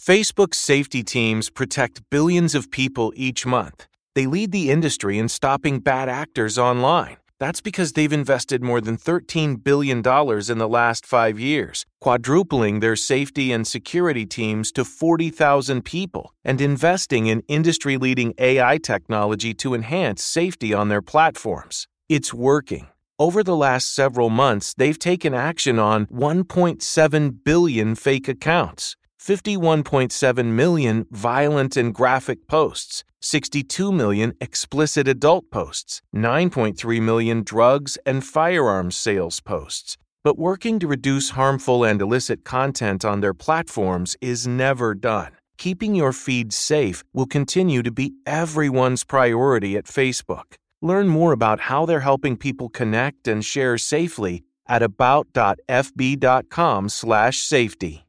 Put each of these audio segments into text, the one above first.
Facebook's safety teams protect billions of people each month. They lead the industry in stopping bad actors online. That's because they've invested more than $13 billion in the last five years, quadrupling their safety and security teams to 40,000 people, and investing in industry leading AI technology to enhance safety on their platforms. It's working. Over the last several months, they've taken action on 1.7 billion fake accounts, 51.7 million violent and graphic posts, 62 million explicit adult posts, 9.3 million drugs and firearms sales posts. But working to reduce harmful and illicit content on their platforms is never done. Keeping your feed safe will continue to be everyone's priority at Facebook. Learn more about how they're helping people connect and share safely at about.fb.com/safety.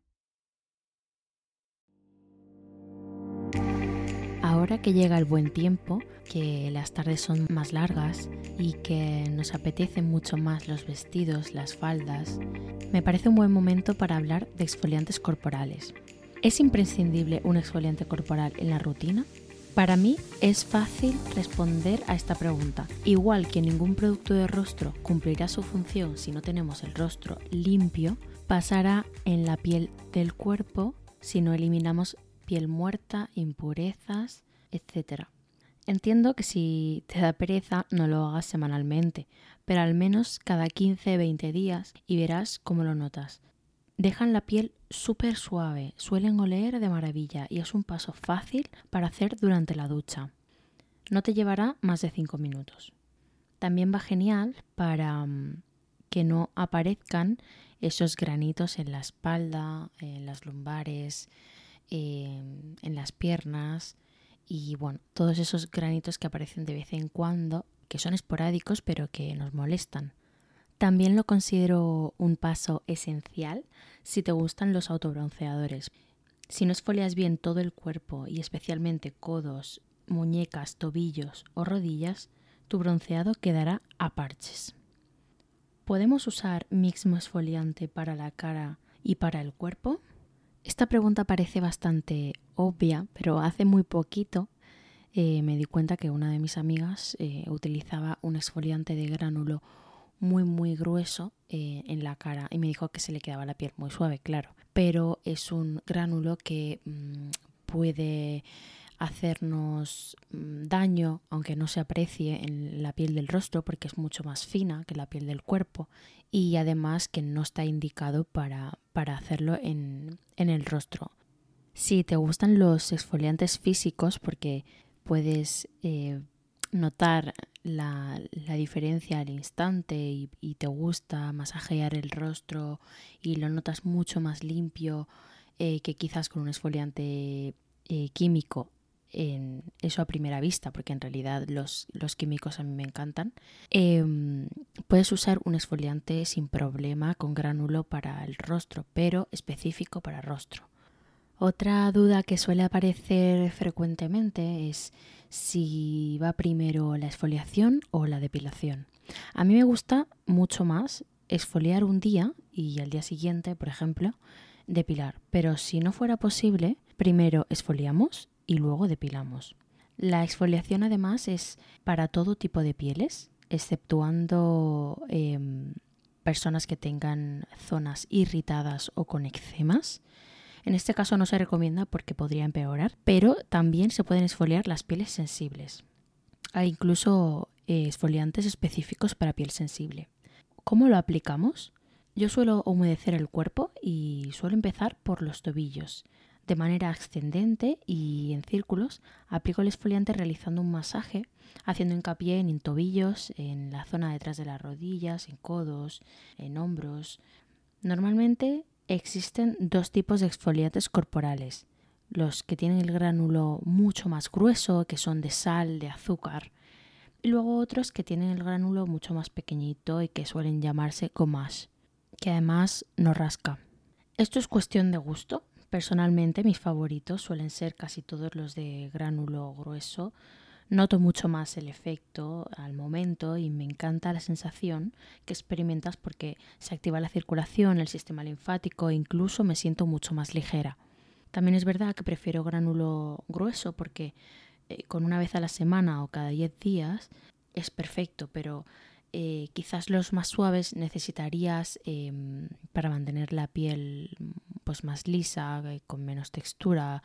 Ahora que llega el buen tiempo, que las tardes son más largas y que nos apetecen mucho más los vestidos, las faldas, me parece un buen momento para hablar de exfoliantes corporales. ¿Es imprescindible un exfoliante corporal en la rutina? Para mí es fácil responder a esta pregunta. Igual que ningún producto de rostro cumplirá su función si no tenemos el rostro limpio, pasará en la piel del cuerpo si no eliminamos piel muerta, impurezas, etc. Entiendo que si te da pereza no lo hagas semanalmente, pero al menos cada 15-20 días y verás cómo lo notas. Dejan la piel súper suave, suelen oler de maravilla y es un paso fácil para hacer durante la ducha. No te llevará más de 5 minutos. También va genial para mm, que no aparezcan esos granitos en la espalda, en las lumbares, en, en las piernas y bueno, todos esos granitos que aparecen de vez en cuando, que son esporádicos pero que nos molestan. También lo considero un paso esencial si te gustan los autobronceadores. Si no esfolias bien todo el cuerpo y especialmente codos, muñecas, tobillos o rodillas, tu bronceado quedará a parches. ¿Podemos usar mismo esfoliante para la cara y para el cuerpo? Esta pregunta parece bastante obvia, pero hace muy poquito eh, me di cuenta que una de mis amigas eh, utilizaba un exfoliante de gránulo muy muy grueso eh, en la cara y me dijo que se le quedaba la piel muy suave, claro, pero es un gránulo que mm, puede hacernos mm, daño, aunque no se aprecie en la piel del rostro porque es mucho más fina que la piel del cuerpo y además que no está indicado para, para hacerlo en, en el rostro. Si te gustan los exfoliantes físicos, porque puedes eh, notar la, diferencia al instante y, te gusta masajear el rostro y lo notas mucho más limpio eh, que quizás con un exfoliante eh, químico en eso a primera vista, porque en realidad los, los químicos a mí me encantan, em, puedes usar un exfoliante sin problema con gránulo para el rostro, pero específico para rostro. Otra duda que suele aparecer frecuentemente es si va primero la exfoliación o la depilación. A mí me gusta mucho más exfoliar un día y al día siguiente, por ejemplo, depilar. Pero si no fuera posible, primero exfoliamos y luego depilamos. La exfoliación además es para todo tipo de pieles, exceptuando em, personas que tengan zonas irritadas o con eczemas. En este caso no se recomienda porque podría empeorar, pero también se pueden esfoliar las pieles sensibles. Hay incluso eh, esfoliantes específicos para piel sensible. ¿Cómo lo aplicamos? Yo suelo humedecer el cuerpo y suelo empezar por los tobillos. De manera ascendente y en círculos, aplico el esfoliante realizando un masaje, haciendo hincapié en tobillos, en la zona detrás de las rodillas, en codos, en hombros. Normalmente Existen dos tipos de exfoliantes corporales, los que tienen el gránulo mucho más grueso, que son de sal, de azúcar, y luego otros que tienen el gránulo mucho más pequeñito y que suelen llamarse gommage, que además no rasca. Esto es cuestión de gusto. Personalmente mis favoritos suelen ser casi todos los de gránulo grueso, Noto mucho más el efecto al momento y me encanta la sensación que experimentas porque se activa la circulación, el sistema linfático e incluso me siento mucho más ligera. También es verdad que prefiero gránulo grueso porque eh, con una vez a la semana o cada 10 días es perfecto, pero eh, quizás los más suaves necesitarías em, para mantener la piel pues más lisa, eh, con menos textura,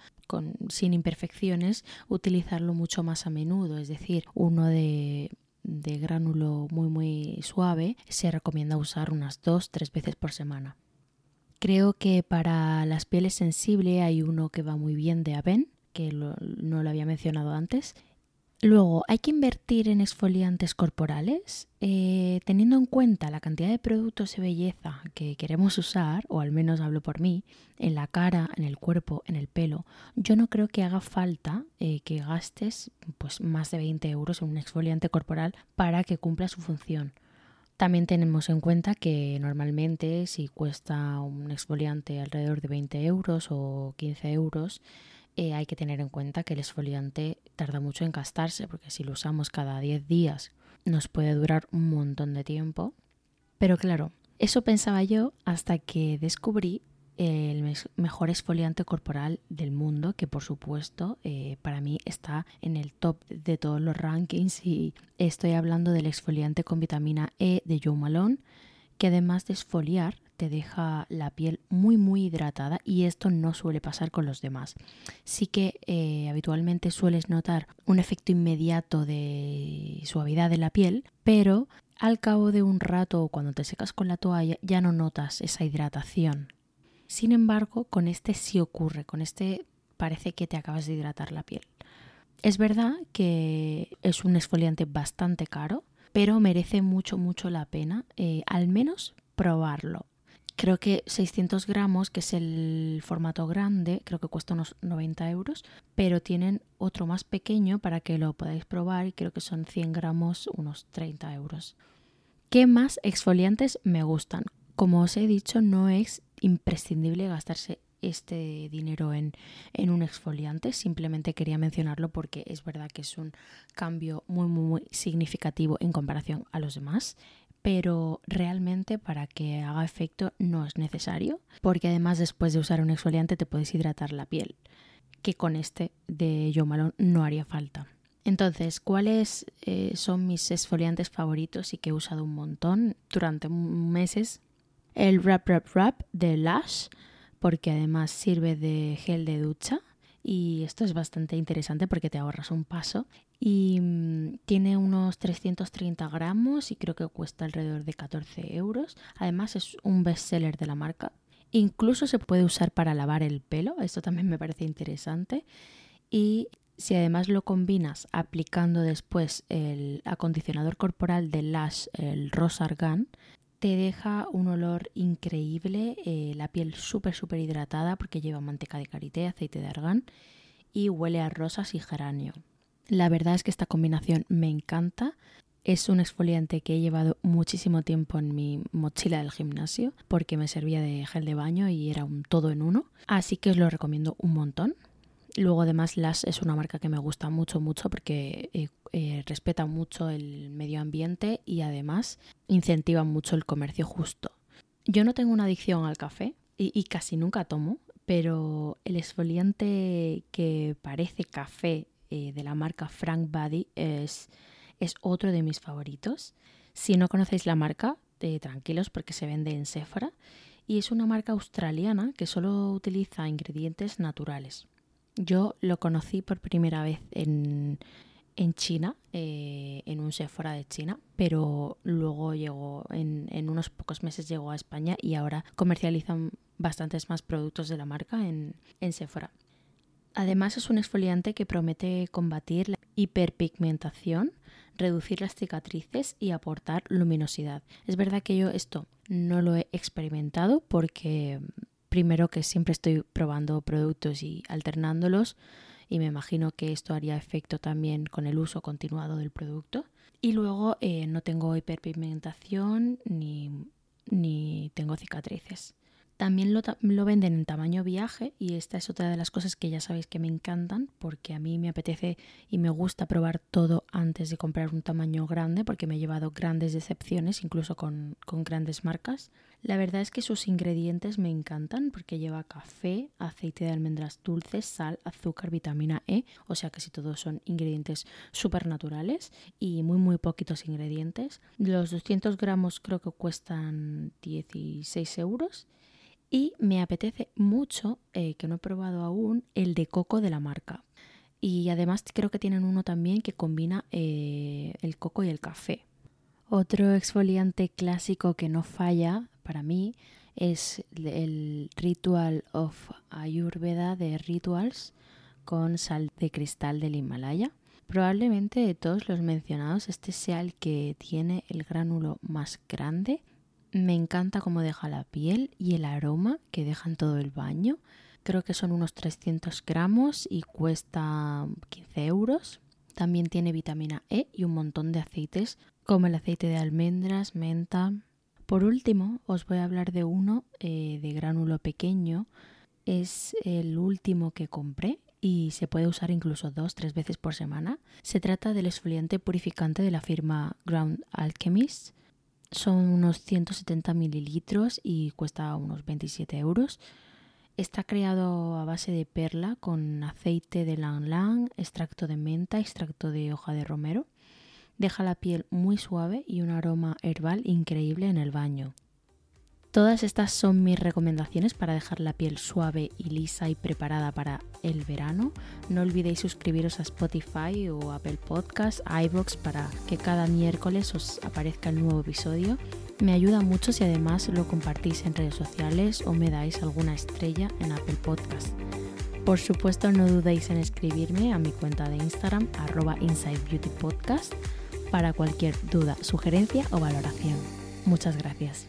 sin imperfecciones, utilizarlo mucho más a menudo, es decir, uno de, de gránulo muy muy suave se recomienda usar unas dos tres veces por semana. Creo que para las pieles sensibles hay uno que va muy bien de Aven, que no lo había mencionado antes, Luego, ¿hay que invertir en exfoliantes corporales? Eh, teniendo en cuenta la cantidad de productos de belleza que queremos usar, o al menos hablo por mí, en la cara, en el cuerpo, en el pelo, yo no creo que haga falta eh, que gastes pues, más de 20 euros en un exfoliante corporal para que cumpla su función. También tenemos en cuenta que normalmente si cuesta un exfoliante alrededor de 20 euros o 15 euros, eh, hay que tener en cuenta que el esfoliante tarda mucho en gastarse, porque si lo usamos cada 10 días nos puede durar un montón de tiempo. Pero claro, eso pensaba yo hasta que descubrí el mejor esfoliante corporal del mundo, que por supuesto eh, para mí está en el top de todos los rankings y estoy hablando del exfoliante con vitamina E de Joe Malone, que además de esfoliar te deja la piel muy muy hidratada y esto no suele pasar con los demás. Sí que eh, habitualmente sueles notar un efecto inmediato de suavidad de la piel, pero al cabo de un rato cuando te secas con la toalla ya no notas esa hidratación. Sin embargo, con este sí ocurre, con este parece que te acabas de hidratar la piel. Es verdad que es un exfoliante bastante caro, pero merece mucho, mucho la pena, eh, al menos probarlo. Creo que 600 gramos, que es el formato grande, creo que cuesta unos 90 euros, pero tienen otro más pequeño para que lo podáis probar y creo que son 100 gramos, unos 30 euros. ¿Qué más exfoliantes me gustan? Como os he dicho, no es imprescindible gastarse este dinero en, en, un exfoliante. Simplemente quería mencionarlo porque es verdad que es un cambio muy, muy, muy significativo en comparación a los demás pero realmente para que haga efecto no es necesario, porque además después de usar un exfoliante te puedes hidratar la piel, que con este de Joe Malone no haría falta. Entonces, ¿cuáles eh, son mis exfoliantes favoritos y que he usado un montón durante meses? El Wrap Wrap Wrap de Lush, porque además sirve de gel de ducha y esto es bastante interesante porque te ahorras un paso y mm, tiene unos 330 gramos y creo que cuesta alrededor de 14 euros. Además es un bestseller de la marca. Incluso se puede usar para lavar el pelo, esto también me parece interesante. Y si además lo combinas aplicando después el acondicionador corporal de Lash, el Rose Argan, te deja un olor increíble, eh, la piel súper, súper hidratada porque lleva manteca de karité, aceite de argán y huele a rosas y geranio. La verdad es que esta combinación me encanta. Es un exfoliante que he llevado muchísimo tiempo en mi mochila del gimnasio porque me servía de gel de baño y era un todo en uno. Así que os lo recomiendo un montón. Luego además Lash es una marca que me gusta mucho, mucho porque eh, eh, respeta mucho el medio ambiente y además incentiva mucho el comercio justo. Yo no tengo una adicción al café y, casi nunca tomo, pero el exfoliante que parece café eh, de la marca Frank Body es, es otro de mis favoritos. Si no conocéis la marca, tranquilos porque se vende en Sephora y es una marca australiana que solo utiliza ingredientes naturales. Yo lo conocí por primera vez en, China, eh, en un Sephora de China, pero luego llegó, en, en, unos pocos meses llegó a España y ahora comercializan bastantes más productos de la marca en, en Sephora. Además es un exfoliante que promete combatir la hiperpigmentación, reducir las cicatrices y aportar luminosidad. Es verdad que yo esto no lo he experimentado porque primero que siempre estoy probando productos y alternándolos y me imagino que esto haría efecto también con el uso continuado del producto. Y luego eh, no tengo hiperpigmentación ni, ni tengo cicatrices. También lo, lo, venden en tamaño viaje y esta es otra de las cosas que ya sabéis que me encantan porque a mí me apetece y me gusta probar todo antes de comprar un tamaño grande porque me he llevado grandes decepciones incluso con, con grandes marcas. La verdad es que sus ingredientes me encantan porque lleva café, aceite de almendras dulces, sal, azúcar, vitamina E, o sea que si todos son ingredientes súper naturales y muy muy poquitos ingredientes. Los 200 gramos creo que cuestan 16 euros y me apetece mucho, eh, que no he probado aún, el de coco de la marca. Y además creo que tienen uno también que combina eh, el coco y el café. Otro exfoliante clásico que no falla para mí es el Ritual of Ayurveda de Rituals con sal de cristal del Himalaya. Probablemente de todos los mencionados este sea el que tiene el gránulo más grande. Me encanta cómo deja la piel y el aroma que deja en todo el baño. Creo que son unos 300 gramos y cuesta 15 euros. También tiene vitamina E y un montón de aceites como el aceite de almendras, menta. Por último, os voy a hablar de uno eh, de gránulo pequeño. Es el último que compré y se puede usar incluso dos, tres veces por semana. Se trata del exfoliante purificante de la firma Ground Alchemist. Son unos 170 mililitros y cuesta unos 27 euros. Está creado a base de perla con aceite de lang lang, extracto de menta, extracto de hoja de romero. Deja la piel muy suave y un aroma herbal increíble en el baño. Todas estas son mis recomendaciones para dejar la piel suave y lisa y preparada para el verano. No olvidéis suscribiros a Spotify o Apple Podcasts, iBox para que cada miércoles os aparezca el nuevo episodio. Me ayuda mucho si además lo compartís en redes sociales o me dais alguna estrella en Apple Podcasts. Por supuesto, no dudéis en escribirme a mi cuenta de Instagram, arroba Inside Beauty Podcast para cualquier duda, sugerencia o valoración. Muchas gracias.